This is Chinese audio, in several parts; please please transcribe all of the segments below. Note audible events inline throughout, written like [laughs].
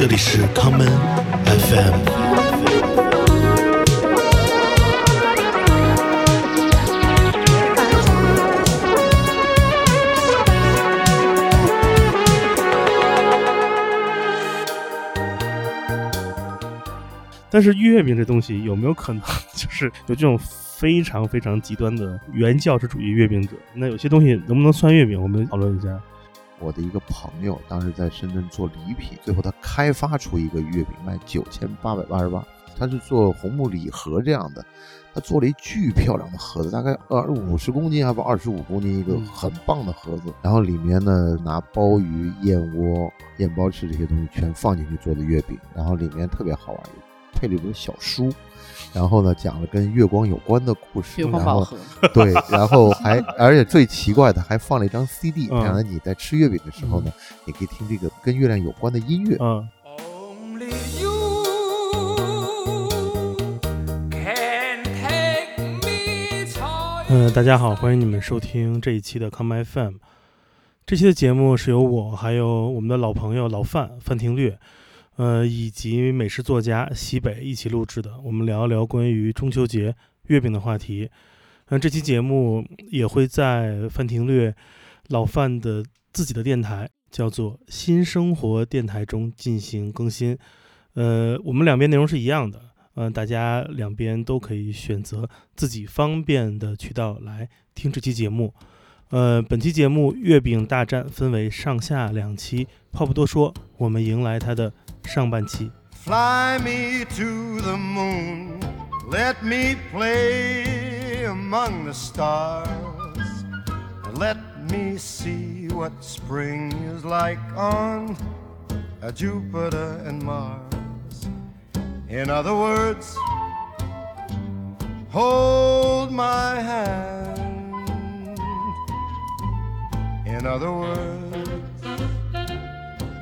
这里是康门 FM。但是月饼这东西有没有可能就是有这种非常非常极端的原教旨主义月饼者？那有些东西能不能算月饼？我们讨论一下。我的一个朋友当时在深圳做礼品，最后他开发出一个月饼卖九千八百八十八，他是做红木礼盒这样的，他做了一巨漂亮的盒子，大概二五十公斤还不二十五公斤一个嗯很棒的盒子，然后里面呢拿鲍鱼、燕窝、燕包翅这些东西全放进去做的月饼，然后里面特别好玩，配了一本小书。然后呢，讲了跟月光有关的故事，月光然后宝盒，[laughs] 对，然后还而且最奇怪的还放了一张 CD，嗯让你在吃月饼的时候呢，你可以听这个跟月亮有关的音乐。嗯，Only you can take me 呃，大家好，欢迎你们收听这一期的 Come FM。这期的节目是由我还有我们的老朋友老范范廷略，呃，以及美食作家西北一起录制的。我们聊一聊关于中秋节月饼的话题。那、这期节目也会在范廷略老范的自己的电台，叫做新生活电台中进行更新。呃，我们两边内容是一样的，呃，大家两边都可以选择自己方便的渠道来听这期节目。呃，本期节目月饼大战分为上下两期，话不多说，我们迎来它的上半期。 Fly me to the moon, let me play among the stars, and let me see what spring is like on uh, Jupiter and Mars. In other words, hold my hand. In other words,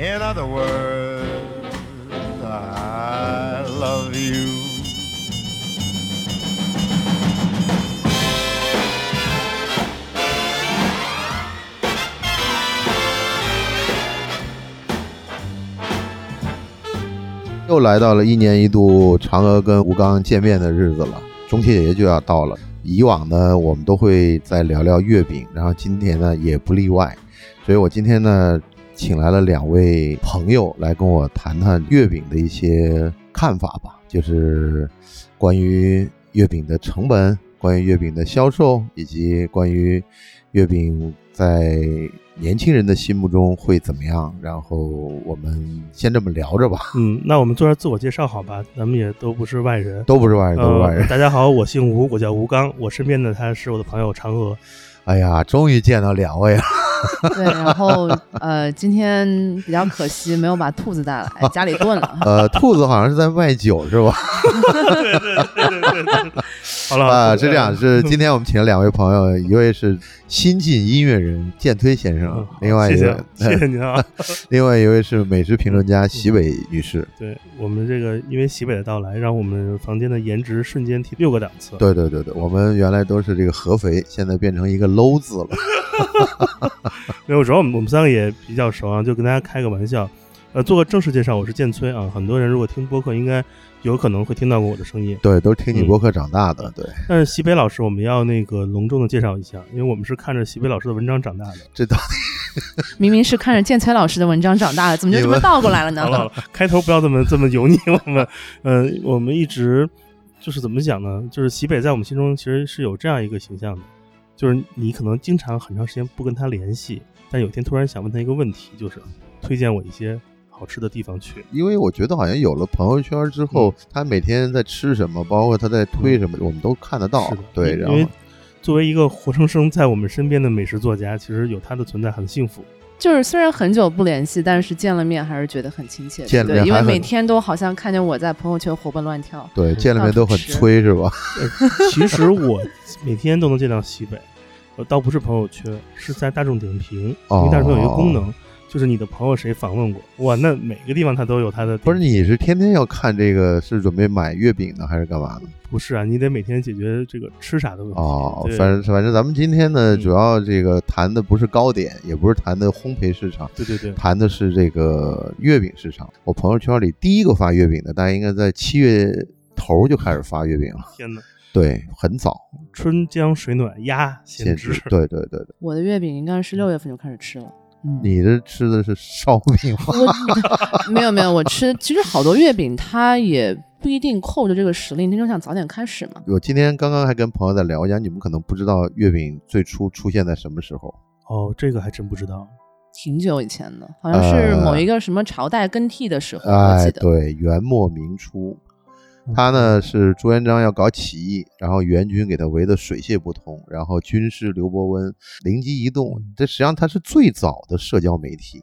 In other words, I love you. 又来到了一年一度嫦娥跟吴刚见面的日子了，中秋节就要到了。以往呢，我们都会再聊聊月饼，然后今天呢也不例外。所以我今天呢，请来了两位朋友来跟我谈谈月饼的一些看法吧，就是关于月饼的成本，关于月饼的销售，以及关于月饼在年轻人的心目中会怎么样。然后我们先这么聊着吧，嗯，那我们做下自我介绍好吧？咱们也都不是外人，都不是外人，都是外人呃。大家好，我姓吴，我叫吴刚，我身边的他是我的朋友嫦娥。哎呀，终于见到两位了。[laughs] 对，然后呃，今天比较可惜没有把兔子带来，家里炖了。呃，兔子好像是在卖酒是吧？[laughs] 好了啊，是这样，是今天我们请了两位朋友，一位是新晋音乐人建推先生嗯，另外一位谢，谢谢 [laughs] 您啊。[laughs] 另外一位是美食评论家席伟女士。对我们这个，因为席北的到来，让我们房间的颜值瞬间提六个档次。对对对对，我们原来都是这个合肥，现在变成一个 low 字了。[laughs] 没有，主要我们我们三个也比较熟啊，就跟大家开个玩笑。呃，做个正式介绍，我是建崔啊。很多人如果听播客，应该有可能会听到过我的声音。对，都是听你嗯播客长大的。对，但是西北老师，我们要那个隆重的介绍一下，因为我们是看着西北老师的文章长大的。这到底 [laughs] 明明是看着建崔老师的文章长大的，怎么就这么倒过来了呢 [laughs] 好？了好了，开头不要这么这么油腻。我们，嗯、我们一直就是怎么讲呢？就是西北在我们心中其实是有这样一个形象的，就是你可能经常很长时间不跟他联系，但有一天突然想问他一个问题，就是推荐我一些好吃的地方去。因为我觉得好像有了朋友圈之后，他每天在吃什么，包括他在推什么，我们都看得到。对，然后因为作为一个活生生在我们身边的美食作家，其实有他的存在很幸福。就是虽然很久不联系，但是见了面还是觉得很亲切的。见了面对，因为每天都好像看见我在朋友圈活蹦乱跳。对，见了面都很催是吧？其实我每天都能见到西北，呃，倒不是朋友圈，是在大众点评，因为大众有一个功能，就是你的朋友谁访问过，哇，那每个地方他都有他的。不是，你是天天要看这个，是准备买月饼呢，还是干嘛呢？不是啊，你得每天解决这个吃啥的问题。哦，反正反正咱们今天呢，嗯主要这个谈的不是糕点，也不是谈的烘焙市场，对对对，谈的是这个月饼市场。我朋友圈里第一个发月饼的，大家应该在七月头就开始发月饼了，天哪，对，很早，春江水暖鸭先知。先知，对对对对。我的月饼应该是六月份就开始吃了。嗯，你这吃的是烧饼吗？我 [laughs] 没有没有，我吃其实好多月饼它也不一定扣着这个时令，那就想早点开始嘛。我今天刚刚还跟朋友在聊，我讲你们可能不知道月饼最初出现在什么时候。哦，这个还真不知道。挺久以前的，好像是某一个什么朝代更替的时候，我记得。对，元末明初，嗯他呢是朱元璋要搞起义，然后元军给他围得水泄不通，然后军师刘伯温灵机一动，这实际上他是最早的社交媒体。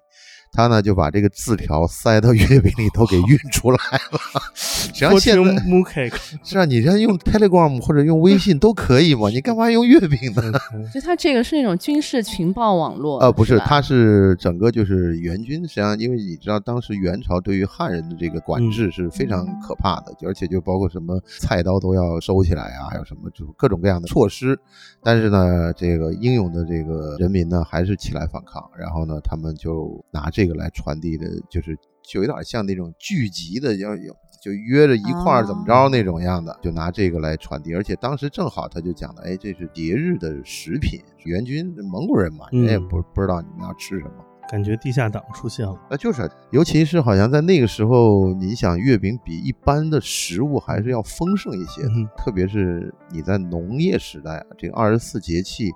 他呢就把这个字条塞到月饼里头给运出来了。[laughs] 实际上现在 [laughs] 是啊，你这用 Telegram 或者用微信都可以嘛，你干嘛用月饼呢？嗯 [laughs] 就他这个是那种军事情报网络，呃，不是，他是整个就是元军，实际上因为你知道当时元朝对于汉人的这个管嗯制是非常可怕的，而且就包括什么菜刀都要收起来啊，还有什么就各种各样的措施。但是呢，这个英勇的这个人民呢还是起来反抗，然后呢，他们就拿这个来传递的，就是就有点像那种聚集的，要有。就约着一块儿怎么着那种样的，就拿这个来传递，而且当时正好他就讲了，哎，这是节日的食品，元军蒙古人嘛，人也嗯不不知道你们要吃什么，感觉地下党出现了。那就是，尤其是好像在那个时候，你想月饼比一般的食物还是要丰盛一些的，嗯特别是你在农业时代啊，这个二十四节气，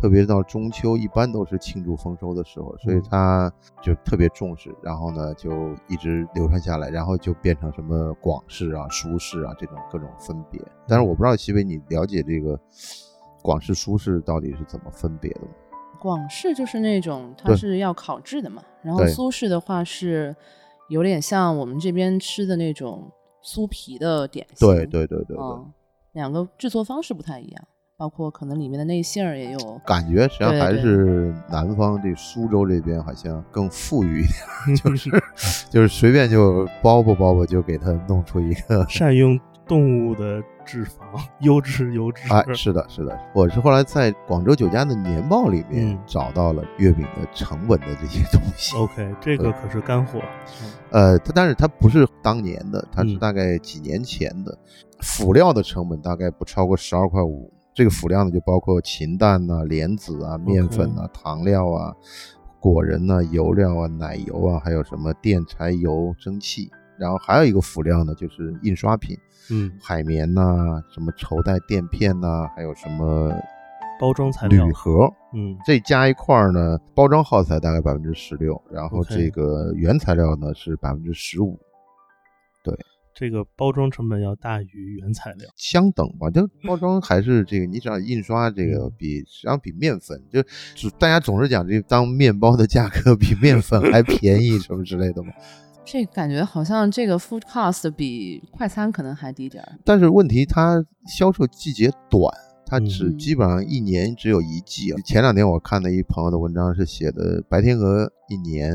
特别到中秋，一般都是庆祝丰收的时候，所以嗯他就特别重视，然后呢就一直流传下来，然后就变成什么广式啊、苏式啊这种各种分别。但是我不知道西北你了解这个广式、苏式到底是怎么分别的吗？广式就是那种它是要烤制的嘛，然后苏式的话是有点像我们这边吃的那种酥皮的点心。对对对对对。嗯，两个制作方式不太一样，包括可能里面的内馅儿也有。感觉实际上还是南方这苏州这边好像更富裕一点，就 [laughs] 是就是随便就包吧包吧就给它弄出一个。善用动物的脂肪，优质油脂。哎，是的，是的，我是后来在广州酒家的年报里面嗯找到了月饼的成本的这些东西。OK，[laughs] 这个可是干货。呃，它但是它不是当年的，它是嗯大概几年前的。辅料的成本大概不超过十二块五。这个辅料呢，就包括禽蛋呐、莲子啊、面粉啊、糖料啊、果仁呐、油料啊、奶油啊，还有什么电柴油、蒸汽。然后还有一个辅料呢，就是印刷品，嗯，海绵呐、什么绸带垫片呐、还有什么包装材料铝。盒。嗯这加一块儿呢，包装耗材大概百分之十六，然后这个原材料呢是百分之十五。这个包装成本要大于原材料。相等吧，就 [laughs] 包装还是这个，你只要印刷这个嗯比实际上比面粉，就就大家总是讲这当面包的价格比面粉还便宜什么之类的嘛。[laughs] 这感觉好像这个 food cost 比快餐可能还低点儿。但是问题它销售季节短，它只嗯基本上一年只有一季。前两天我看的一朋友的文章是写的白天鹅一年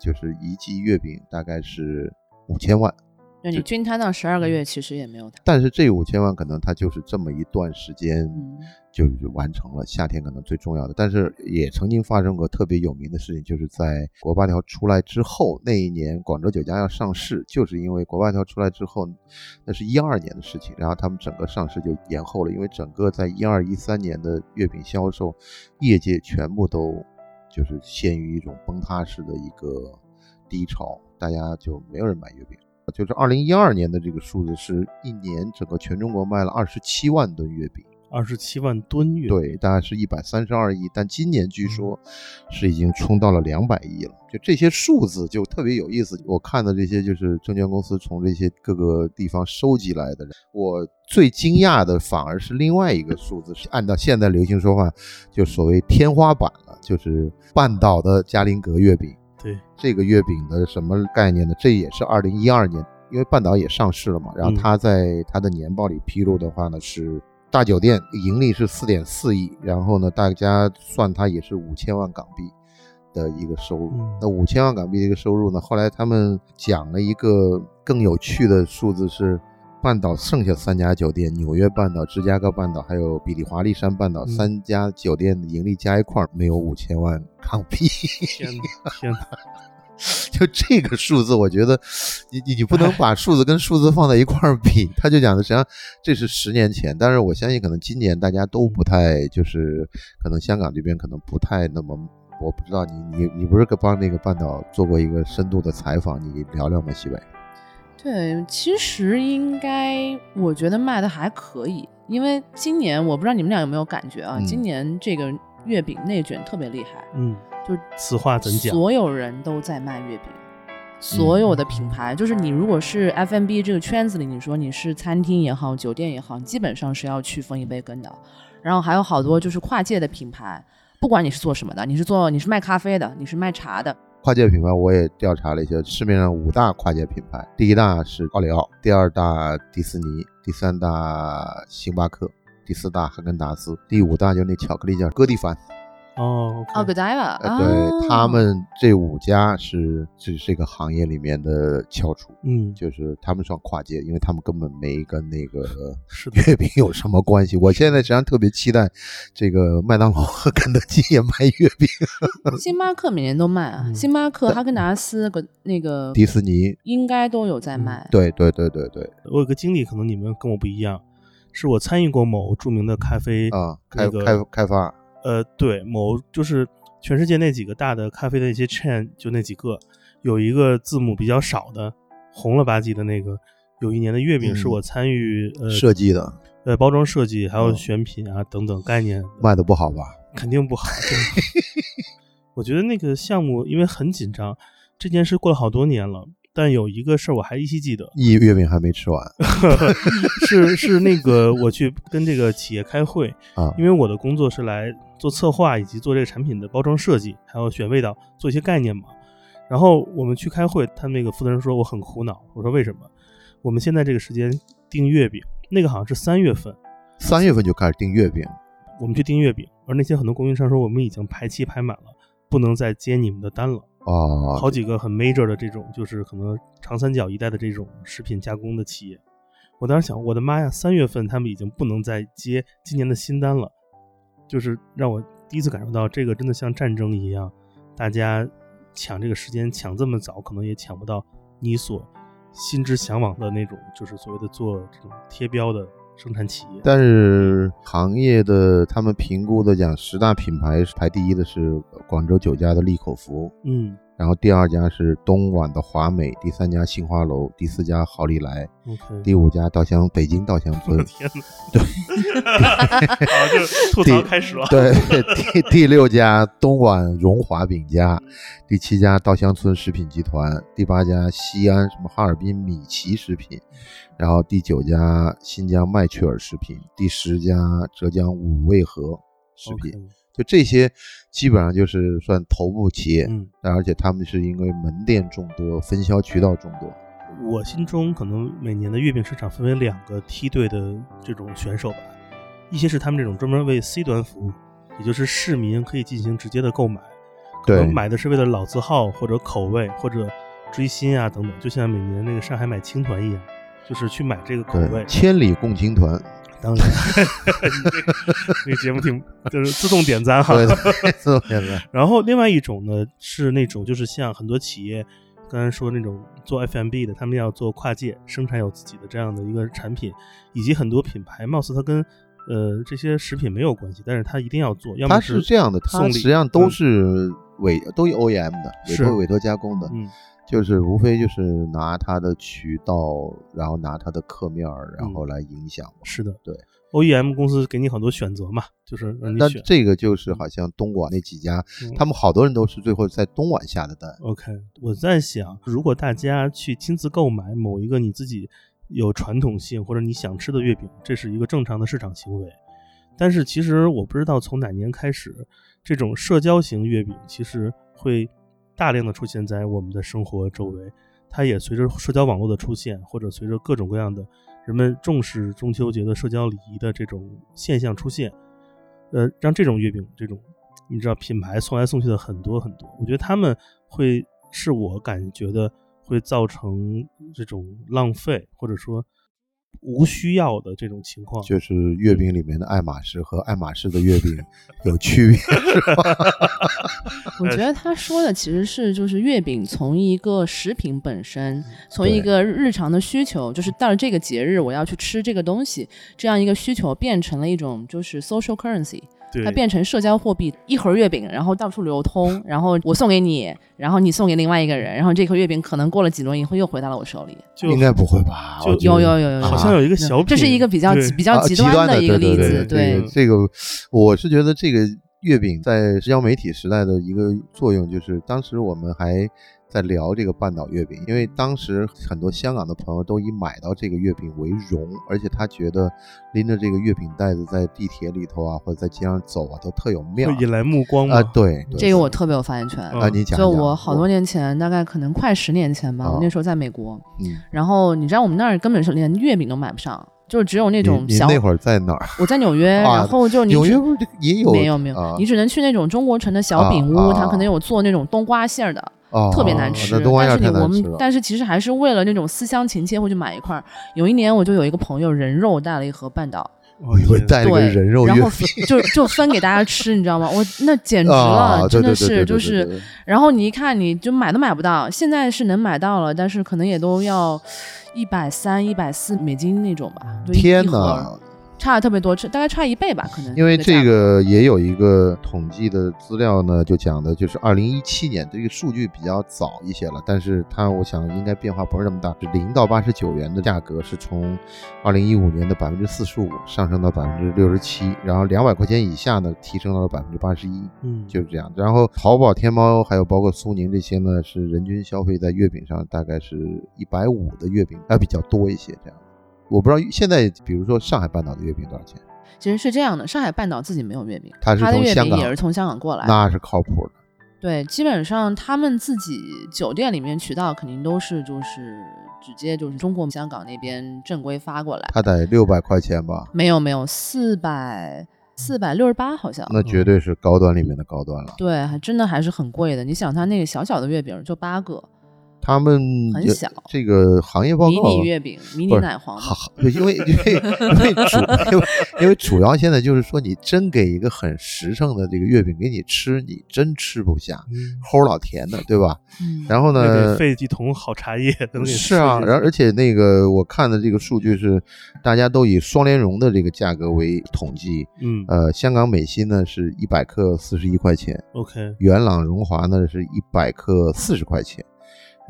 就是一季月饼大概是五千万。那你均摊到十二个月，其实也没有它。但是这五千万可能它就是这么一段时间嗯就是完成了，夏天可能最重要的。但是也曾经发生过特别有名的事情，就是在国八条出来之后，那一年广州酒家要上市，就是因为国八条出来之后，那是一二年的事情，然后他们整个上市就延后了，因为整个在一二一三年的月饼销售，业界全部都就是陷于一种崩塌式的一个低潮，大家就没有人买月饼。就是二零一二年的这个数字是一年整个全中国卖了二十七万吨月饼，二十七万吨月饼。对，大概是一百三十二亿，但今年据说是已经冲到了两百亿了。就这些数字就特别有意思。我看的这些就是证券公司从这些各个地方收集来的。我最惊讶的反而是另外一个数字，是按照现在流行说法，就所谓天花板了，就是半岛的嘉陵阁月饼。对，这个月饼的什么概念呢？这也是二零一二年，因为半岛也上市了嘛。然后他在他的年报里披露的话呢，是大酒店盈利是四点四亿，然后呢，大家算它也是五千万港币的一个收入。嗯那五千万港币的一个收入呢，后来他们讲了一个更有趣的数字是。半岛剩下三家酒店，纽约半岛、芝加哥半岛，还有比利华利山半岛嗯三家酒店的盈利加一块儿没有五千万港币。天哪，天哪！[laughs] 就这个数字，我觉得你你你不能把数字跟数字放在一块儿比。他就讲的实际上这是十年前，但是我相信可能今年大家都不太就是可能香港这边可能不太那么。我不知道你你你不是帮那个半岛做过一个深度的采访，你聊聊吗？西北？对，其实应该我觉得卖的还可以，因为今年我不知道你们俩有没有感觉啊，嗯今年这个月饼内卷特别厉害，嗯，就是此话怎讲？所有人都在卖月饼，所有的品牌，就是你如果是 FMB 这个圈子里，你说你是餐厅也好，酒店也好，基本上是要去分一杯羹的。然后还有好多就是跨界的品牌，不管你是做什么的，你是做你是卖咖啡的，你是卖茶的，跨界品牌我也调查了一下，市面上五大跨界品牌，第一大是奥利奥，第二大迪士尼，第三大星巴克，第四大哈根达斯，第五大就那巧克力叫哥蒂凡。哦哦，OK，，Godiva，呃，对他们这五家是是这个行业里面的翘楚，嗯，就是他们算跨界，因为他们根本没跟那个，月饼有什么关系。我现在实际上特别期待这个麦当劳和肯德基也卖月饼，星巴克每年都卖啊，嗯星巴克、哈根达斯个那个迪士尼，应该都有在卖。对对对对对我有个经历，可能你们跟我不一样，是我参与过某著名的咖啡啊，开那个开开发，呃，对，某就是全世界那几个大的咖啡的一些 chain，就那几个，有一个字母比较少的，红了吧唧的那个，有一年的月饼是嗯我参与、呃设计的呃包装设计，还有嗯选品啊、等等概念，卖的不好吧？肯定不好。[laughs] 我觉得那个项目因为很紧张，这件事过了好多年了，但有一个事儿我还依稀记得，一月饼还没吃完 [laughs] 是是那个我去跟这个企业开会，啊因为我的工作是来做策划以及做这个产品的包装设计，还有选味道，做一些概念嘛。然后我们去开会，他那个负责人说我很苦恼，我说为什么？我们现在这个时间订月饼，那个好像是三月份，三月份就开始订月饼，我们去订月饼，而那些很多供应商说我们已经排期排满了，不能再接你们的单了。哦，好几个很 major 的这种，就是可能长三角一带的这种食品加工的企业。我当时想，我的妈呀，三月份他们已经不能再接今年的新单了，就是让我第一次感受到这个真的像战争一样，大家抢这个时间抢这么早，可能也抢不到你所心之向往的那种，就是所谓的做这种贴标的生产企业。但是行业的他们评估的讲，十大品牌排第一的是广州酒家的利口福，嗯然后第二家是东莞的华美，第三家杏花楼，第四家好利来第五家稻香北京稻香村！对，好，[laughs] 就吐槽开始了。对，第第六家东莞荣华饼家，第七家稻香村食品集团，第八家西安什么哈尔滨米奇食品，然后第九家新疆麦趣尔食品，第十家浙江五味和食品。就这些基本上就是算头部企业，嗯。但而且他们是因为门店众多，分销渠道众多。我心中可能每年的月饼市场分为两个梯队的这种选手吧，一些是他们这种专门为 C 端服务，也就是市民可以进行直接的购买，可能对买的是为了老字号或者口味或者追星啊等等，就像每年那个上海买青团一样，就是去买这个口味，。千里共青团，当然，[laughs] 你这个这个节目挺就是自动点赞哈。对对，自动点赞 [laughs] 然后另外一种呢是那种就是像很多企业刚才说那种做 FMB 的，他们要做跨界生产有自己的这样的一个产品，以及很多品牌，貌似它跟呃这些食品没有关系，但是它一定要做，要么它是这样的，它实际上都嗯是委都有 OEM 的，委是托委托加工的。嗯就是无非就是拿它的渠道，然后拿它的客面儿，然后来影响嘛。是的，对，OEM 公司给你很多选择嘛，就是让你但选。这个就是好像东莞那几家，嗯他们好多人都是最后在东莞下的单。OK，我在想，如果大家去亲自购买某一个你自己有传统性或者你想吃的月饼，这是一个正常的市场行为。但是其实我不知道从哪年开始，这种社交型月饼其实会大量的出现在我们的生活周围。它也随着社交网络的出现，或者随着各种各样的人们重视中秋节的社交礼仪的这种现象出现，呃，让这种月饼这种你知道品牌送来送去的很多很多，我觉得他们会是我感觉的会造成这种浪费或者说无需要的这种情况。就是月饼里面的爱马仕和爱马仕的月饼 [laughs] 有区别，是吧？[laughs] 我觉得他说的其实是，就是月饼从一个食品本身，从一个日常的需求，就是到了这个节日我要去吃这个东西，这样一个需求变成了一种就是 social currency，对它变成社交货币，一盒月饼，然后到处流通，然后我送给你，然后你送给另外一个人，然后这盒月饼可能过了几轮以后又回到了我手里。就应该不会吧？就有有有有有，好像有一个小品，这是一个比较比较啊极极端的一个例子，对这个我是觉得这个月饼在社交媒体时代的一个作用，就是当时我们还在聊这个半岛月饼，因为当时很多香港的朋友都以买到这个月饼为荣，而且他觉得拎着这个月饼袋子在地铁里头啊，或者在街上走啊，都特有面引来目光嘛。啊。对，对这个我特别有发言权。嗯啊，你讲讲就我好多年前，大概可能快十年前吧，哦我那时候在美国，嗯，然后你知道我们那儿根本是连月饼都买不上，就是只有那种小。那会儿在哪儿？我在纽约，啊然后就纽约不是也有？没有没有，啊你只能去那种中国城的小饼屋，它可能有做那种冬瓜馅儿的，哦特别难吃。但是你我。们但是其实还是为了那种思乡情切会去买一块儿。有一年我就有一个朋友人肉带了一盒半岛，我以为带了个对，人肉然后就就分给大家吃，你知道吗？我那简直了，啊，真的是就是然后你一看，你就买都买不到，现在是能买到了，但是可能也都要一百三、一百四美金那种吧。就一盒哪！差的特别多，这大概差一倍吧，可能。因为这个也有一个统计的资料呢，就讲的就是二零一七年这个数据比较早一些了，但是它我想应该变化不是那么大，是零到八十九元的价格是从二零一五年的百分之四十五上升到百分之六十七，然后两百块钱以下呢提升到了百分之八十一，嗯，就是这样。然后淘宝、天猫还有包括苏宁这些呢，是人均消费在月饼上大概是一百五的月饼，还比较多一些这样。我不知道现在，比如说上海半岛的月饼多少钱？其实是这样的，上海半岛自己没有月饼，它是的月饼从香港也是从香港过来。那是靠谱的。对，基本上他们自己酒店里面渠道肯定都是就是直接就是中国香港那边正规发过来。它得六百块钱吧？没有没有，四百四百六十八好像。那绝对是高端里面的高端了。对，还真的还是很贵的。你想，它那个小小的月饼就八个，他们很小这个行业报告迷你月饼、迷你奶黄。好，因为因为因为主因为因为主要现在就是说，你真给一个很实诚的这个月饼给你吃，你真吃不下，嗯齁老甜的，对吧？嗯然后呢得，费几桶好茶叶才能给是啊，然后而且那个我看的这个数据是，大家都以双莲蓉的这个价格为统计，嗯呃，香港美心呢是一百克四十一块钱，，OK，元朗荣华呢是一百克四十块钱，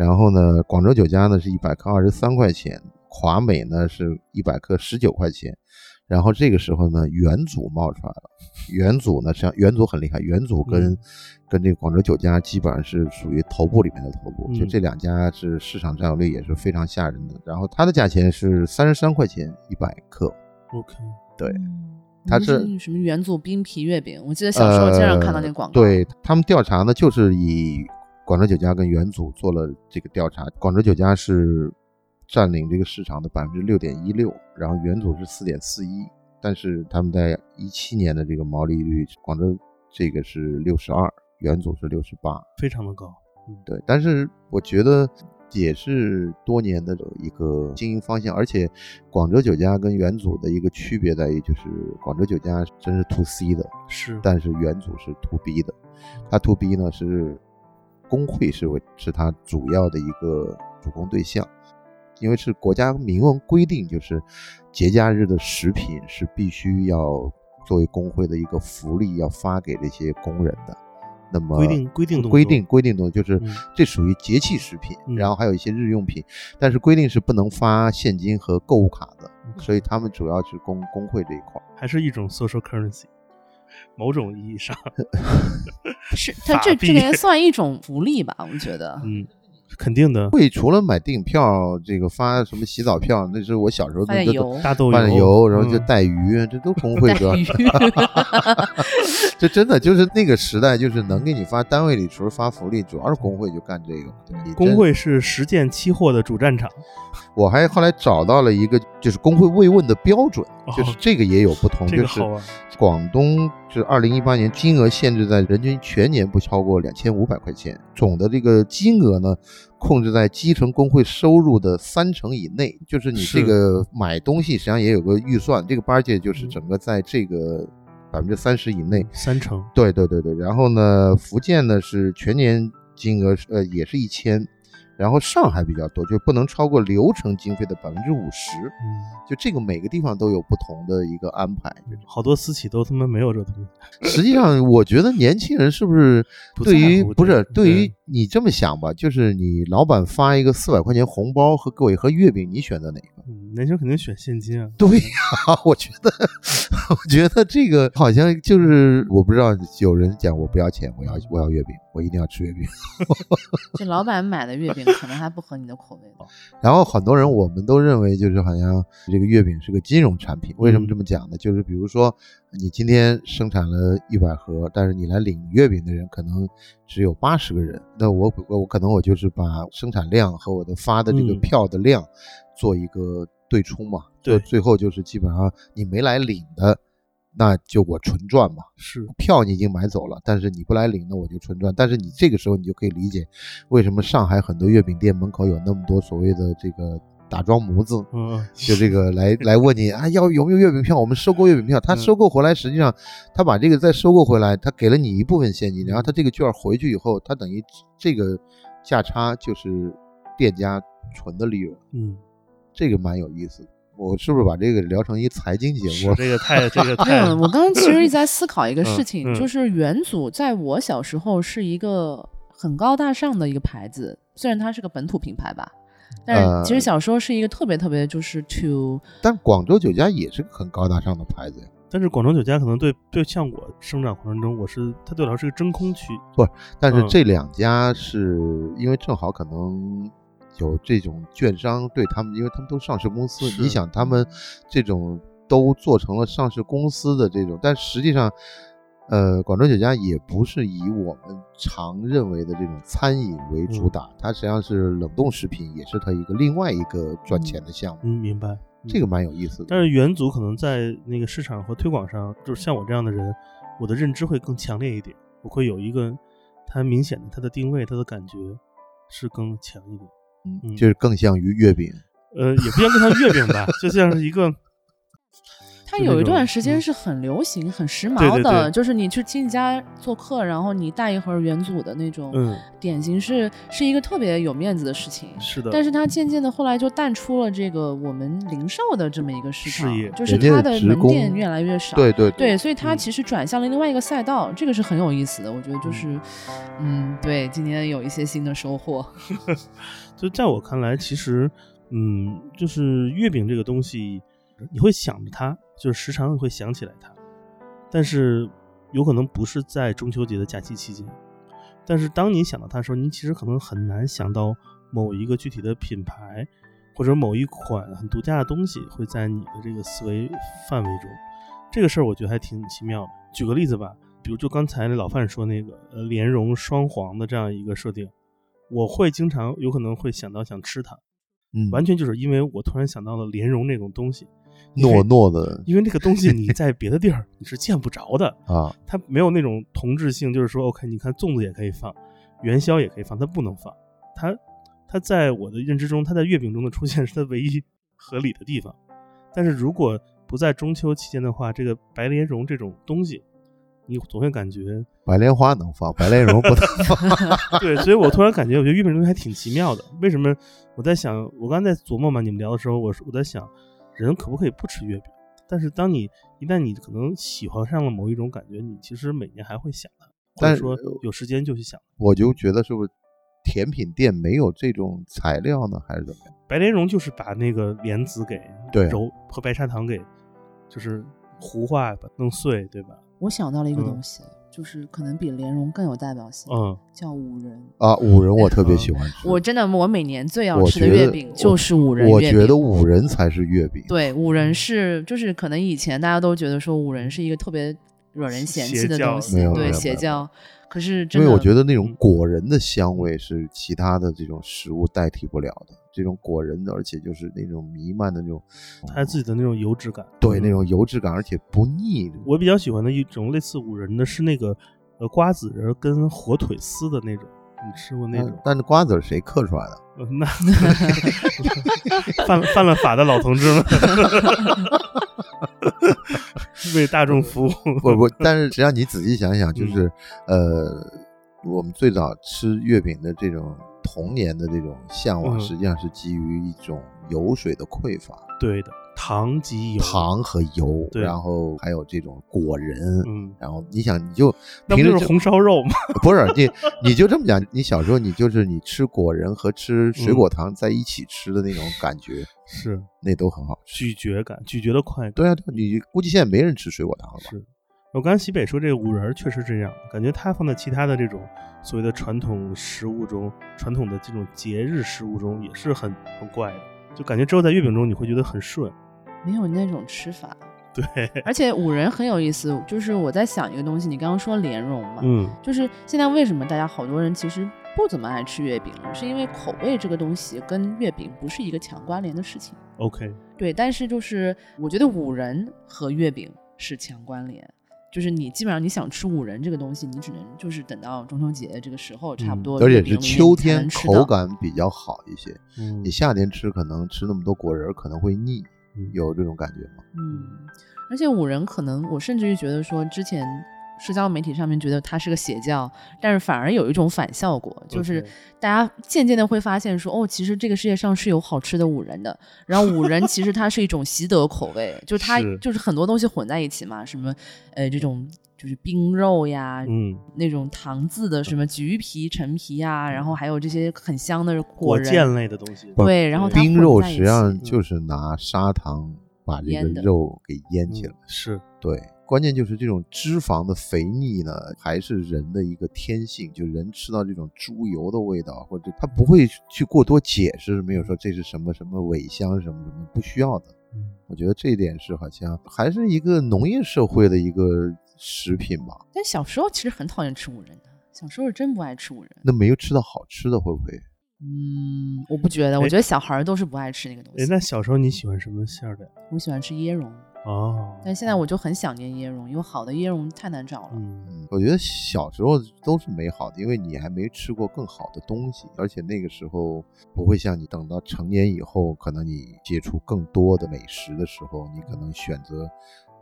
然后呢，广州酒家呢是一百克二十三块钱，华美呢是一百克十九块钱，然后这个时候呢，元祖冒出来了，元祖呢，实际上元祖很厉害，元祖跟、嗯。跟这个广州酒家基本上是属于头部里面的头部，就嗯。这两家是市场占有率也是非常吓人的，然后它的价钱是三十三块钱一百克，OK，对嗯它是什么元祖冰皮月饼，我记得小时候经常看到那个广告。呃对他们调查呢，就是以广州酒家跟元祖做了这个调查，广州酒家是占领这个市场的百分之六点一六，然后元祖是四点四一，但是他们在一七年的这个毛利率，广州这个是六十二，元祖是六十八，非常的高。对，但是我觉得也是多年的一个经营方向，而且广州酒家跟元祖的一个区别在于，就是广州酒家真是 to C 的，是，但是元祖是 to B 的，它 to B 呢是工会是为是它主要的一个主攻对象，因为是国家明文规定，就是节假日的食品是必须要作为工会的一个福利要发给这些工人的，那么规定规定规定规定东西就是嗯。这属于节气食品，嗯。然后还有一些日用品，但是规定是不能发现金和购物卡的，所以他们主要是工工会这一块。还是一种 social currency，某种意义上，[laughs] 是它这这个也算一种福利吧？我觉得。嗯，肯定的，会除了买电影票，这个发什么洗澡票，那是我小时候发那这点油，大豆油，然后就嗯带鱼，这都工会主要。[laughs] 这真的就是那个时代，就是能给你发单位里除了发福利，主要是工会就干这个工会是实践期货的主战场，我还后来找到了一个，就是工会慰问的标准，哦就是这个也有不同，就是广东是二零一八年金额限制在人均全年不超过两千五百块钱，总的这个金额呢控制在基层工会收入的三成以内，就是你这个买东西实际上也有个预算，这个 budget 就是嗯整个在这个百分之三十以内。三成，对对对对，然后呢，福建呢是全年金额是呃也是一千，然后上海比较多，就不能超过流程经费的百分之五十。嗯，就这个每个地方都有不同的一个安排。就是好多私企都他妈没有这东西，实际上，我觉得年轻人是不是对于不是对于对你这么想吧，就是你老板发一个四百块钱红包和给我一盒月饼，你选择哪个？嗯，年轻人肯定选现金啊，对呀、[laughs] 我觉得，[laughs] 我觉得这个好像就是我不知道有人讲我不要钱，我要我要月饼，我一定要吃月饼。[laughs] 这老板买的月饼可能还不合你的口味。然后很多人我们都认为就是好像这个月饼是个金融产品，为什么这么讲呢？就是比如说你今天生产了一百盒，但是你来领月饼的人可能只有八十个人，那我我我可能我就是把生产量和我的发的这个嗯票的量做一个对冲嘛，对就最后就是基本上你没来领的，那就我纯赚嘛。是，票你已经买走了，但是你不来领，那我就纯赚。但是你这个时候你就可以理解，为什么上海很多月饼店门口有那么多所谓的这个打桩模子，嗯，嗯就这个来 [laughs] 来问你啊，要有没有月饼票？我们收购月饼票。他嗯收购回来，实际上他把这个再收购回来，他给了你一部分现金，然后他这个券回去以后，他等于这个价差就是店家纯的利润，嗯，这个蛮有意思的。我是不是把这个聊成一财经节目？是这个太 [laughs] 这个没有，太，我刚刚其实一直在思考一个事嗯情，嗯就是元祖在我小时候是一个很高大上的一个牌子，虽然它是个本土品牌吧，但是其实呃小时候是一个特别特别就是 to 但广州酒家也是个很高大上的牌子呀。但是广州酒家可能对对像我生长过程中，我是它对我来说是个真空区，不但是嗯。这两家是因为正好可能有这种券商对他们，因为他们都上市公司，你想他们这种都做成了上市公司的这种，但实际上，呃，广州酒家也不是以我们常认为的这种餐饮为主嗯打，它实际上是冷冻食品，也是它一个另外一个赚钱的项目，嗯，明白。这个蛮有意思的。但是元祖可能在那个市场和推广上，就是像我这样的人，我的认知会更强烈一点，我会有一个它明显的它的定位，它的感觉是更强一点。嗯就是更像于月饼，呃，也不像跟它月饼吧，[laughs] 就像是一个它有一段时间嗯是很流行、很时对髦对的，对就是你去亲戚家做客，然后你带一盒元祖的那种嗯，点心是，是一个特别有面子的事情。是的，但是它渐渐的后来就淡出了这个我们零售的这么一个市场事业，就是它的门店越来越少。对对对，所以它嗯其实转向了另外一个赛道，这个是很有意思的。我觉得就是，嗯，对，今年有一些新的收获。[laughs] 就在我看来，其实，嗯，就是月饼这个东西，你会想着它，就是时常会想起来它，但是有可能不是在中秋节的假期期间。但是当你想到它的时候，你其实可能很难想到某一个具体的品牌，或者某一款很独家的东西会在你的这个思维范围中。这个事儿我觉得还挺奇妙的。举个例子吧，比如就刚才那老范说那个呃莲蓉双黄的这样一个设定，我会经常有可能会想到想吃它，嗯，完全就是因为我突然想到了莲蓉这种东西，糯糯的因为那个东西你在别的地儿 [laughs] 你是见不着的，啊，它没有那种同质性，就是说，OK，你看粽子也可以放，元宵也可以放，它不能放。它它在我的认知中，它在月饼中的出现是它唯一合理的地方。但是如果不在中秋期间的话，这个白莲蓉这种东西，你总会感觉白莲花能放，白莲蓉不能放。[laughs] [laughs] 对，所以我突然感觉，我觉得月饼这东西还挺奇妙的。为什么？我在想，我刚才在琢磨嘛，你们聊的时候，我是我在想，人可不可以不吃月饼？但是当你一旦你可能喜欢上了某一种感觉，你其实每年还会想它。或者说有时间就去想。我就觉得是不是甜品店没有这种材料呢，还是怎么样？白莲蓉就是把那个莲子给揉和白砂糖给就是糊化把弄碎，对吧？我想到了一个嗯东西，就是可能比莲蓉更有代表性，嗯，叫五仁。啊，五仁我特别喜欢吃，我真的，我每年最要吃的月饼就是五仁月饼。我觉得五仁才是月饼。对，五仁是就是可能以前大家都觉得说五仁是一个特别惹人嫌弃的东西对邪教。可是真因的，为我觉得那种嗯果仁的香味是其他的这种食物代替不了的，这种果仁的，而且就是那种弥漫的那种，它自己的那种油脂感，嗯对那种油脂感，而且不腻。我比较喜欢的一种类似五仁的是那个呃瓜子仁跟火腿丝的那种，你吃过那种？但但是瓜子儿谁嗑出来的？呃那 [laughs] 犯犯了法的老同志们，[laughs] 为大众服务。不不，但是实际上你仔细想想，就嗯是呃，我们最早吃月饼的这种童年的这种向往，嗯实际上是基于一种油水的匮乏，对的，糖及油，糖和油，然后还有这种果仁。嗯，然后你想，你就那不平时就是红烧肉吗？[laughs] 不是你，你就这么讲，你小时候你就是你吃果仁和吃水果糖在一起吃的那种感觉，是那都很好吃。咀嚼感，咀嚼的快感。对啊，对啊，你估计现在没人吃水果糖了吧？是，我刚才西北说这个五仁确实这样，感觉它放在其他的这种所谓的传统食物中，传统的这种节日食物中也是很很怪的，就感觉只有在月饼中你会觉得很顺。没有那种吃法。[laughs] 对，而且五仁很有意思，就是我在想一个东西，你刚刚说莲蓉嘛，嗯，就是现在为什么大家好多人其实不怎么爱吃月饼了，是因为口味这个东西跟月饼不是一个强关联的事情。OK，对，但是就是我觉得五仁和月饼是强关联，就是你基本上你想吃五仁这个东西，你只能就是等到中秋节这个时候，差不嗯多而且是秋天口感比较好一些，嗯你夏天吃可能吃那么多果仁可能会腻，嗯有这种感觉吗？嗯，而且五仁可能我甚至于觉得说，之前社交媒体上面觉得他是个邪教，但是反而有一种反效果，就是大家渐渐的会发现说，哦，其实这个世界上是有好吃的五仁的。然后五仁其实它是一种习得口味，[laughs] 就是它就是很多东西混在一起嘛，什么呃这种。就是冰肉呀，嗯，那种糖渍的什么橘皮、陈皮呀，然后还有这些很香的果果仁，酱类的东西。对，然后它冰肉实际上就是拿砂糖把这个肉给腌起来嗯，是，对，关键就是这种脂肪的肥腻呢，还是人的一个天性，就人吃到这种猪油的味道，或者他不会去过多解释，没有说这是什么什么尾香什么什么，不需要的。嗯我觉得这一点是好像还是一个农业社会的一个食品吧。但小时候其实很讨厌吃五仁的，小时候是真不爱吃五仁。那没有吃到好吃的，会不会？嗯，我不觉得，我哎觉得小孩儿都是不爱吃那个东哎，西。那小时候你喜欢什么馅儿的呀？我喜欢吃椰蓉，哦，但现在我就很想念椰蓉，因为好的椰蓉太难找了。嗯，嗯，我觉得小时候都是美好的，因为你还没吃过更好的东西，而且那个时候不会像你等到成年以后，可能你接触更多的美食的时候，你可能选择，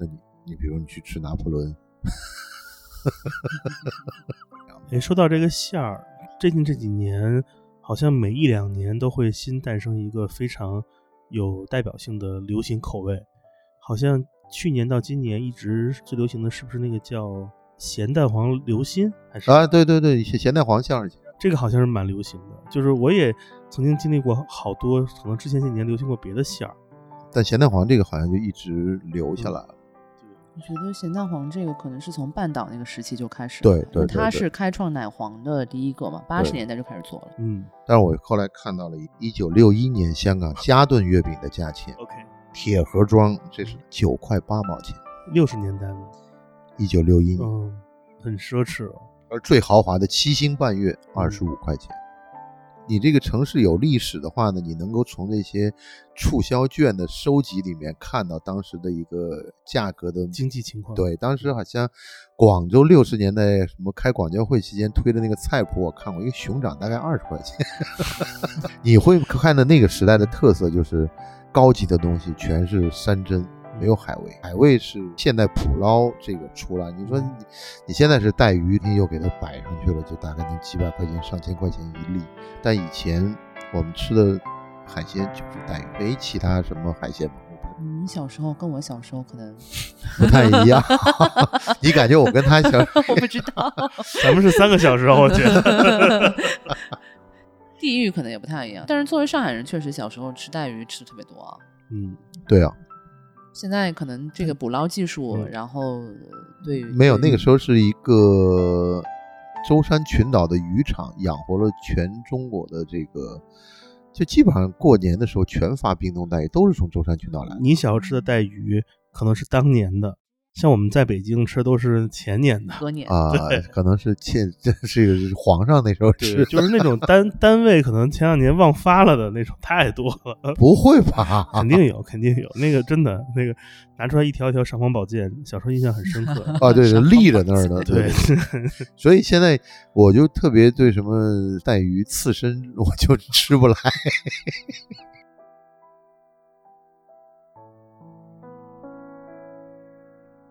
那你你比如你去吃拿破仑，[laughs] 哎，说到这个馅儿，最近这几年好像每一两年都会新诞生一个非常有代表性的流行口味，好像去年到今年一直最流行的是不是那个叫咸蛋黄流心？还是啊，对对对，咸咸蛋黄馅儿，这个好像是蛮流行的，就是我也曾经经历过好多，可能之前几年流行过别的馅儿。但咸蛋黄这个好像就一直留下来了。我觉得咸蛋黄这个可能是从半岛那个时期就开始了，对对对对是开创奶黄的第一个嘛，八十年代就开始做了。嗯但是我后来看到了一九六一年香港嘉顿月饼的价钱，，OK，铁盒装，这是九块八毛钱，六十年代吗？一九六一年。嗯，很奢侈哦。而最豪华的七星半月二十五块钱。你这个城市有历史的话呢，你能够从那些促销券的收集里面看到当时的一个价格的经济情况对，当时好像广州六十年代什么开广交会期间推的那个菜谱，我看过一个熊掌大概二十块钱。[laughs] 你会看到那个时代的特色就是高级的东西全是山珍，没有海味，海味是现代捕捞这个出来。你说你你现在是带鱼，你又给它摆上去了，就大概能几百块钱、上千块钱一粒。但以前我们吃的海鲜就是带鱼，没其他什么海鲜你小时候跟我小时候可能 [laughs] 不太一样。[laughs] 你感觉我跟他小 [laughs] 我不知道，咱们是三个小时候，我觉得。地域可能也不太一样。但是作为上海人，确实小时候吃带鱼吃的特别多啊。嗯，对啊，现在可能这个捕捞技术，嗯然后呃对没有那个时候候是一个舟山群岛的渔场养活了全中国的这个，就基本上过年的时候全发冰冻带鱼，都是从舟山群岛来的。你想要吃的带鱼可能是当年的，像我们在北京吃都是前年的。隔年啊，[laughs] 可能是欠这是个皇上那时候吃就是那种单单位可能前两年忘发了的那种太多了，不会吧？[laughs] 肯定有，肯定有。那个真的那个拿出来一条一条尚方宝剑，小时候印象很深刻。啊，对对，[laughs] 立着那儿的，对，所以现在我就特别对什么带鱼刺身，我就吃不来。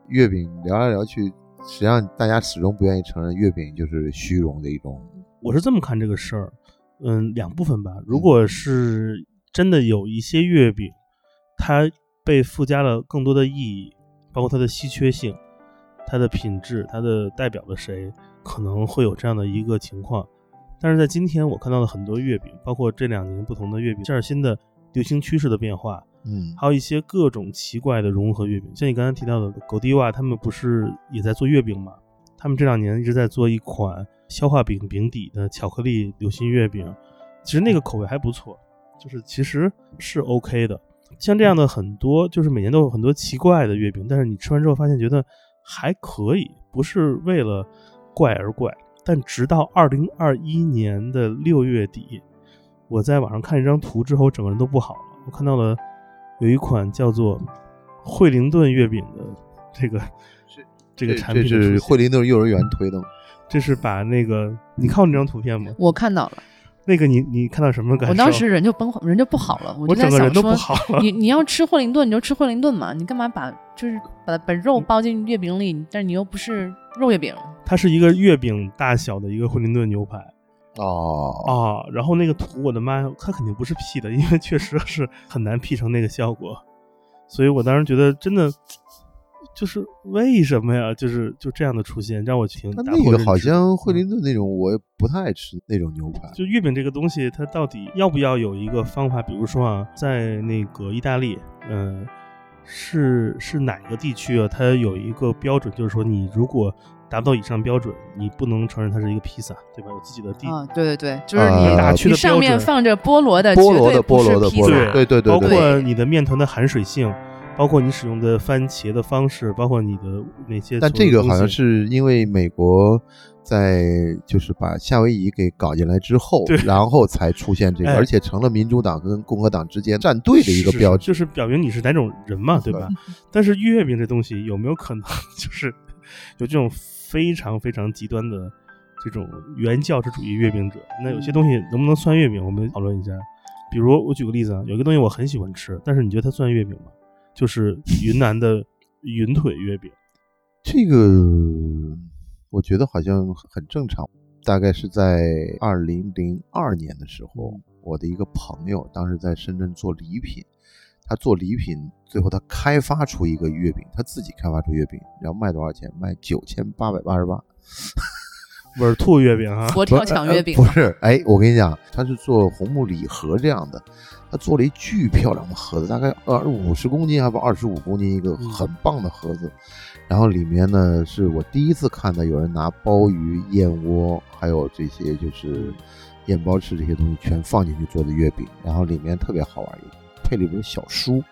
月饼聊来聊去，实际上大家始终不愿意承认月饼就是虚荣的一种。我是这么看这个事儿，嗯，两部分吧。如果是真的有一些月饼，它被附加了更多的意义，包括它的稀缺性、它的品质、它的代表了谁，可能会有这样的一个情况。但是在今天，我看到了很多月饼，包括这两年不同的月饼，这是新的流行趋势的变化，嗯还有一些各种奇怪的融合月饼，像你刚才提到的狗迪瓦，他们不是也在做月饼吗？他们这两年一直在做一款消化饼饼底的巧克力流心月饼，其实那个口味还不错，就是其实是 OK 的。像这样的很多，就是每年都有很多奇怪的月饼，但是你吃完之后发现觉得还可以，不是为了怪而怪。但直到二零二一年的六月底，我在网上看一张图之后，我整个人都不好了。我看到了有一款叫做惠灵顿月饼的这个这个产品是惠灵顿幼儿园推的吗？这是把那个你看过那张图片吗？我看到了，那个你你看到什么感受？我当时人就崩人就不好了，我就在想整个人都不说，好了。你你要吃惠灵顿你就吃惠灵顿嘛，你干嘛把就是把把肉包进月饼里，但是你又不是肉月饼，它是一个月饼大小的一个惠灵顿牛排哦，啊，然后那个图，我的妈呀，它肯定不是 P 的，因为确实是很难 P 成那个效果，所以我当时觉得真的就是为什么呀？就是就这样的出现，让我挺那打破那个好像惠嗯灵顿那种，我也不太爱吃那种牛排。就月饼这个东西，它到底要不要有一个方法？比如说啊，在那个意大利，嗯、是是哪个地区啊？它有一个标准，就是说你如果达不到以上标准，你不能承认它是一个披萨，对吧？有自己的地。啊，对对对，就是啊你、打区你上的标准面放着菠萝的，菠萝的菠萝的披萨菠萝，对对对包括你的面团的含水性，包括你使用的番茄的方式，包括你的那些的。但这个好像是因为美国在就是把夏威夷给搞进来之后，然后才出现这个，哎而且成了民主党跟共和党之间站队的一个标志。就是表明你是哪种人嘛，对吧？但是月饼这东西有没有可能 [laughs] 就是有这种非常非常极端的这种原教旨主义月饼者？那有些东西能不能算月饼？我们讨论一下。比如我举个例子啊，有一个东西我很喜欢吃，但是你觉得它算月饼吗？就是云南的云腿月饼。[laughs] 这个我觉得好像很正常。大概是在二零零二年的时候，我的一个朋友当时在深圳做礼品，他做礼品，最后他开发出一个月饼，他自己开发出月饼，然后卖多少钱？卖九千八百八十八。味儿兔月饼啊，佛跳墙月饼不是，哎，我跟你讲，他是做红木礼盒这样的，他做了一巨漂亮的盒子，大概二五十公斤还不二十五公斤一个嗯很棒的盒子，然后里面呢是我第一次看到有人拿鲍鱼、燕窝，还有这些就是燕包翅这些东西全放进去做的月饼，然后里面特别好玩，配了一本小书。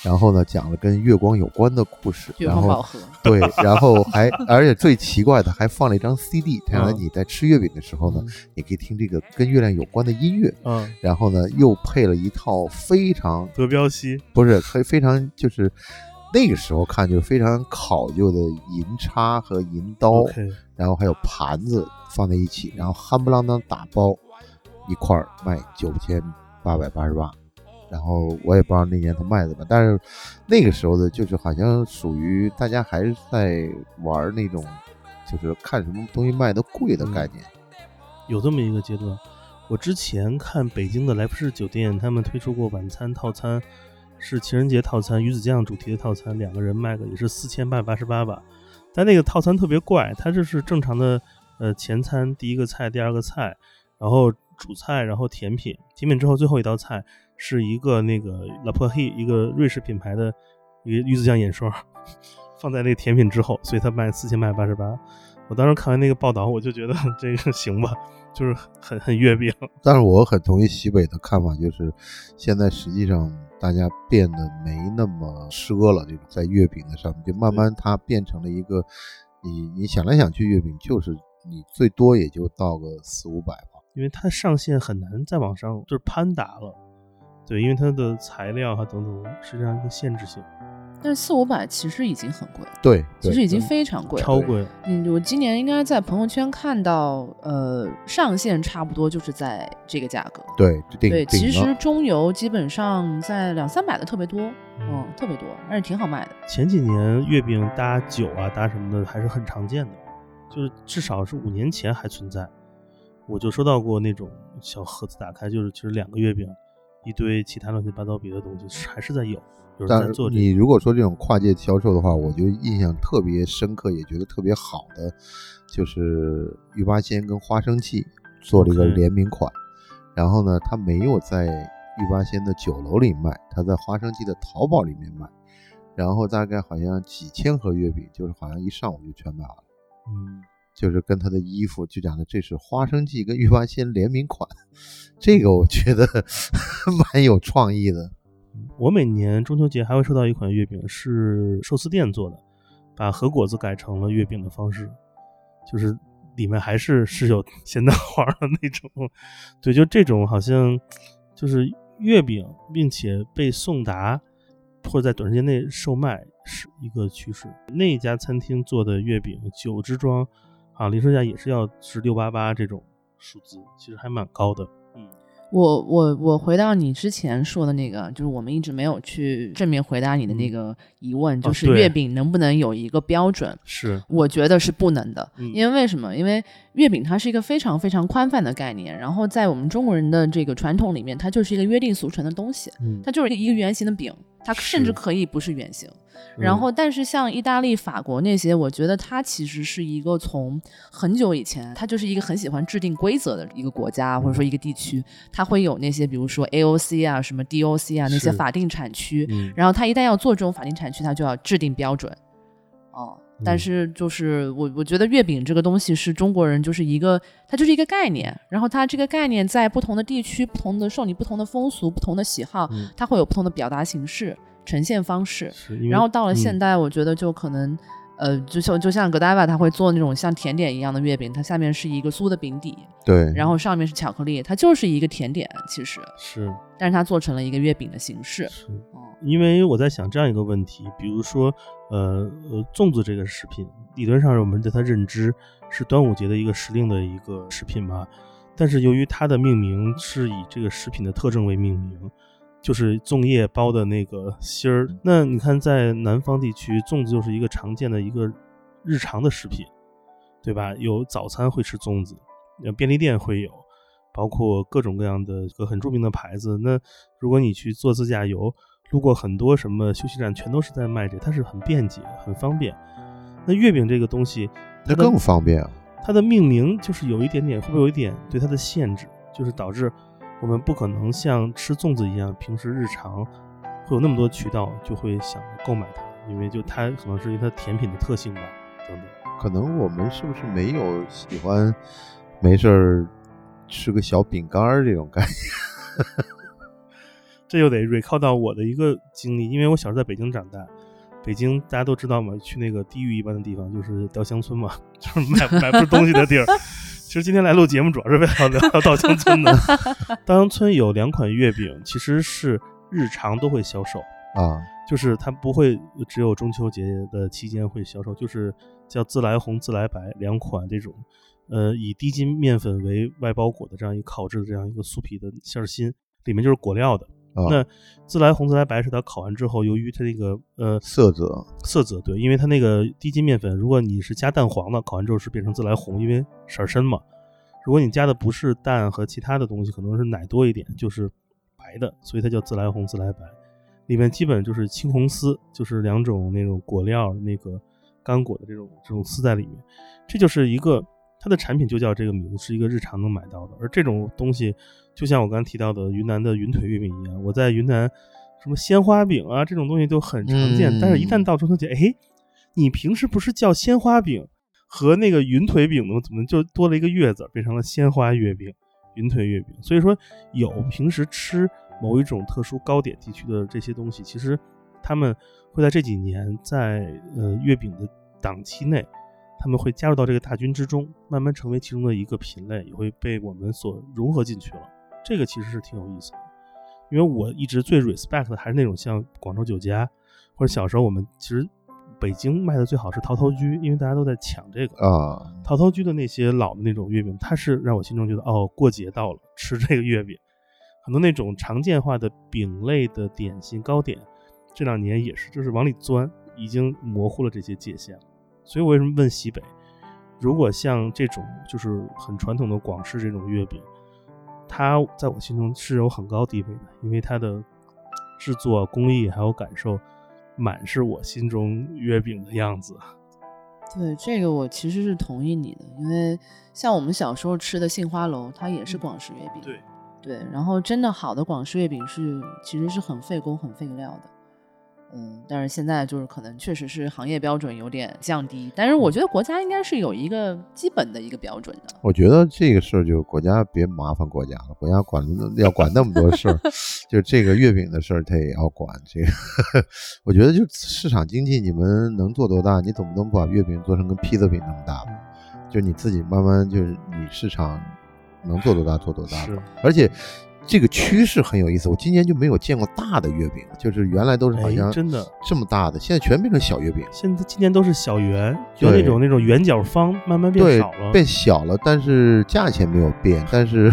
然后呢，讲了跟月光有关的故事，月然后光宝盒，对，然后还而且最奇怪的还放了一张 CD，看来嗯你在吃月饼的时候呢，你可以听这个跟月亮有关的音乐，嗯，然后呢又配了一套非常德彪西，不是非非常就是那个时候看就是非常考究的银叉和银刀然后还有盘子放在一起，然后憨不啷当打包一块儿卖九千八百八十八。然后我也不知道那年他卖的吧，但是那个时候的，就是好像属于大家还是在玩那种，就是看什么东西卖的贵的概念。有这么一个阶段。我之前看北京的来福士酒店，他们推出过晚餐套餐，是情人节套餐，鱼子酱主题的套餐，两个人卖个也是四千八百八十八吧。但那个套餐特别怪，它就是正常的呃前餐，第一个菜，第二个菜，然后主菜，然后甜品，甜品之后最后一道菜是一个那个 La p o h e 一个瑞士品牌的一个鱼子酱眼霜，放在那个甜品之后，所以它卖四千八百八十八。我当时看完那个报道，我就觉得这个 [laughs] 行吧，就是很很月饼。但是我很同意西北的看法，就是现在实际上大家变得没那么奢了，这种在月饼的上面，就慢慢它变成了一个，你你想来想去，月饼就是你最多也就到个四五百吧。因为它上限很难再往上就是攀达了，对，因为它的材料啊等等是这样一个限制性，但是四五百其实已经很贵了，对，对其实已经非常贵了。超贵。嗯，我今年应该在朋友圈看到，呃，上限差不多就是在这个价格。对对，其实中游基本上在两三百的特别多，嗯，特别多，而且挺好卖的。前几年月饼搭酒啊搭什么的还是很常见的，就是至少是五年前还存在。我就收到过那种小盒子，打开就是其实两个月饼，一堆其他乱七八糟别的东西，还是在有，有人但是在做这个。你如果说这种跨界销售的话，我就印象特别深刻，也觉得特别好的，就是玉八仙跟花生记做了一个联名款，然后呢，它没有在玉八仙的酒楼里卖，它在花生记的淘宝里面卖，然后大概好像几千盒月饼，就是好像一上午就全卖完了。嗯，就是跟他的衣服就讲的这是花生记跟玉八仙联名款，这个我觉得 [laughs] 蛮有创意的。我每年中秋节还会收到一款月饼，是寿司店做的，把和果子改成了月饼的方式，就是里面还是是有咸蛋黄的那种。对，就这种好像就是月饼，并且被送达或者在短时间内售卖是一个趋势。那一家餐厅做的月饼，九只装啊，零售价也是要是六八八这种数字，其实还蛮高的。嗯，我我我回到你之前说的那个，就是我们一直没有去正面回答你的那个疑问，就是月饼能不能有一个标准？是，我觉得是不能的，嗯因为为什么？因为月饼它是一个非常非常宽泛的概念，然后在我们中国人的这个传统里面，它就是一个约定俗成的东西，嗯，它就是一个圆形的饼，它甚至可以不是圆形。然嗯。后，但是像意大利、法国那些，我觉得它其实是一个从很久以前，它就是一个很喜欢制定规则的一个国家，或者说一个地区，它会有那些比如说 AOC 啊、什么 DOC 啊那些法定产区，嗯然后它一旦要做这种法定产区，它就要制定标准。哦，但嗯。是就是我我觉得月饼这个东西是中国人就是一个，它就是一个概念，然后它这个概念在不同的地区、不同的受你不同的风俗、不同的喜好，嗯。它会有不同的表达形式、呈现方式。然后到了现嗯代，我觉得就可能。呃，就像就像葛大瓦，他会做那种像甜点一样的月饼，它下面是一个酥的饼底，对，然后上面是巧克力，它就是一个甜点，其实，是但是它做成了一个月饼的形式。是，哦，因为我在想这样一个问题，比如说，呃呃，粽子这个食品，理论上我们对它认知是端午节的一个时令的一个食品嘛，但是由于它的命名是以这个食品的特征为命名，就是粽叶包的那个芯儿。那你看，在南方地区，粽子就是一个常见的一个日常的食品，对吧？有早餐会吃粽子，呃，便利店会有，包括各种各样的一个很著名的牌子。那如果你去做自驾游，路过很多什么休息站，全都是在卖这，它是很便捷、很方便。那月饼这个东西，它更方便啊。它的命名就是有一点点，会不会有一点对它的限制？就是导致我们不可能像吃粽子一样，平时日常会有那么多渠道就会想购买它，因为就它可能是因为它甜品的特性吧，等等。可能我们是不是没有喜欢没事儿吃个小饼干儿这种概念？这又得 recall 到我的一个经历，因为我小时候在北京长大，北京大家都知道嘛，去那个地狱一般的地方就是稻香村嘛，[laughs] 就是买买不出东西的地儿。今天来录节目主要是为了聊聊稻香村的。[laughs] 稻香村有两款月饼，其实是日常都会销售，啊，就是它不会只有中秋节的期间会销售，就是叫自来红、自来白两款这种，呃，以低筋面粉为外包裹的这样一个烤制的这样一个酥皮的馅儿心，里面就是果料的。啊那自来红、自来白是它烤完之后，由于它那个呃色泽色泽对，因为它那个低筋面粉，如果你是加蛋黄的，烤完之后是变成自来红，因为色儿深嘛。如果你加的不是蛋和其他的东西，可能是奶多一点，就是白的，所以它叫自来红、自来白。里面基本就是青红丝，就是两种那种果料那个干果的这种这种丝在里面，这就是一个它的产品就叫这个名字，是一个日常能买到的。而这种东西，就像我刚刚提到的云南的云腿月饼一样，我在云南什么鲜花饼啊这种东西都很常见，嗯但是一旦到中秋节，哎，你平时不是叫鲜花饼和那个云腿饼的吗？怎么就多了一个月字，变成了鲜花月饼、云腿月饼？所以说，有平时吃某一种特殊糕点地区的这些东西，其实他们会在这几年在呃月饼的档期内，他们会加入到这个大军之中，慢慢成为其中的一个品类，也会被我们所融合进去了。这个其实是挺有意思的，因为我一直最 respect 的还是那种像广州酒家，或者小时候我们其实北京卖的最好是陶陶居，因为大家都在抢这个。啊，陶陶居的那些老的那种月饼，它是让我心中觉得哦，过节到了，吃这个月饼。很多那种常见化的饼类的点心糕点，这两年也是就是往里钻，已经模糊了这些界限了。所以我为什么问西北？如果像这种就是很传统的广式这种月饼，它在我心中是有很高地位的，因为它的制作工艺还有感受，满是我心中月饼的样子。对这个我其实是同意你的，因为像我们小时候吃的杏花楼，它也是广式月饼。对对，然后真的好的广式月饼是其实是很费工、很费料的。嗯，但是现在就是可能确实是行业标准有点降低，但是我觉得国家应该是有一个基本的一个标准的。我觉得这个事儿就国家别麻烦国家了，国家管要管那么多事儿，[laughs] 就这个月饼的事儿他也要管。这个我觉得就市场经济，你们能做多大？你总不能把月饼做成跟披萨饼那么大吧？就你自己慢慢就是你市场能做多大做多大吧。而且这个趋势很有意思，我今年就没有见过大的月饼，就是原来都是好哎像真的这么大的，现在全变成小月饼。现在今年都是小圆，就那种那种圆角方慢慢变对少了。，变小了，但是价钱没有变，但是，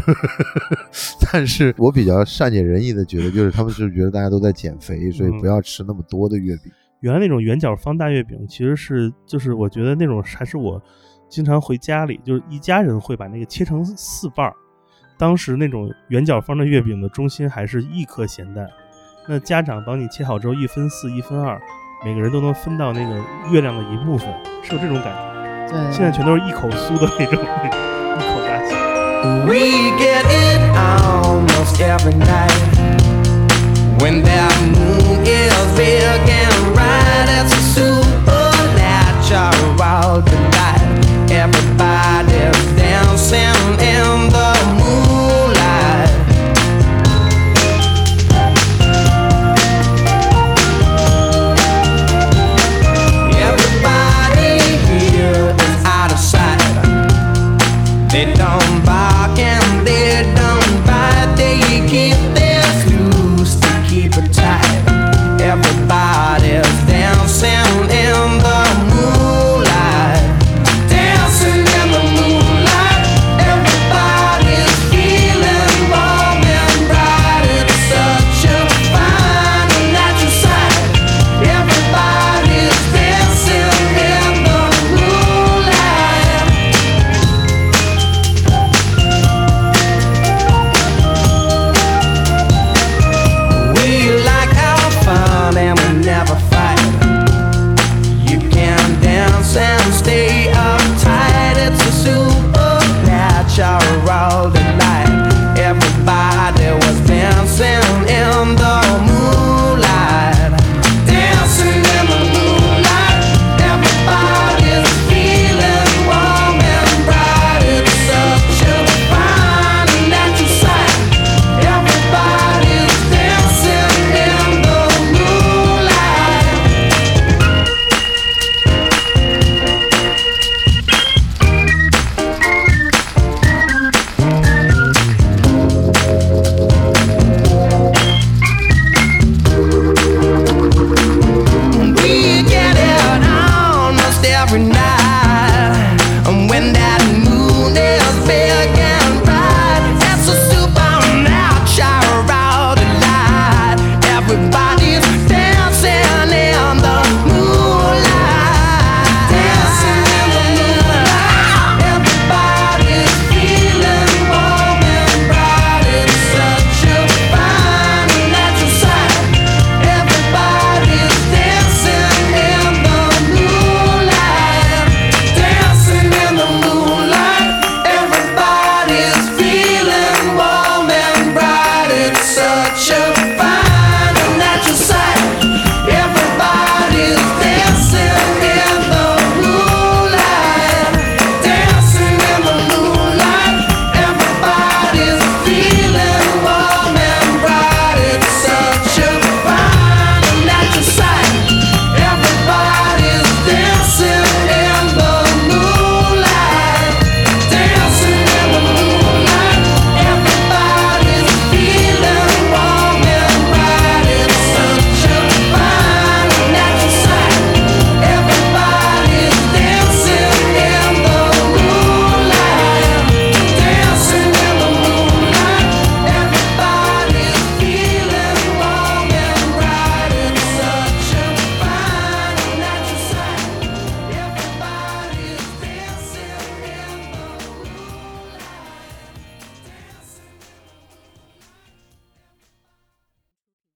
[laughs] 但是我比较善解人意的觉得，就是他们是觉得大家都在减肥，所以嗯不要吃那么多的月饼。原来那种圆角方大月饼，其实是就是我觉得那种还是我经常回家里，就是一家人会把那个切成四瓣儿。当时那种圆角方的月饼的中心还是一颗咸蛋，那家长帮你切好之后一分四一分二，每个人都能分到那个月亮的一部分，是有这种感觉。对，现在全都是一口酥的那种，[laughs] 一口大咸。Everybody's dancing in the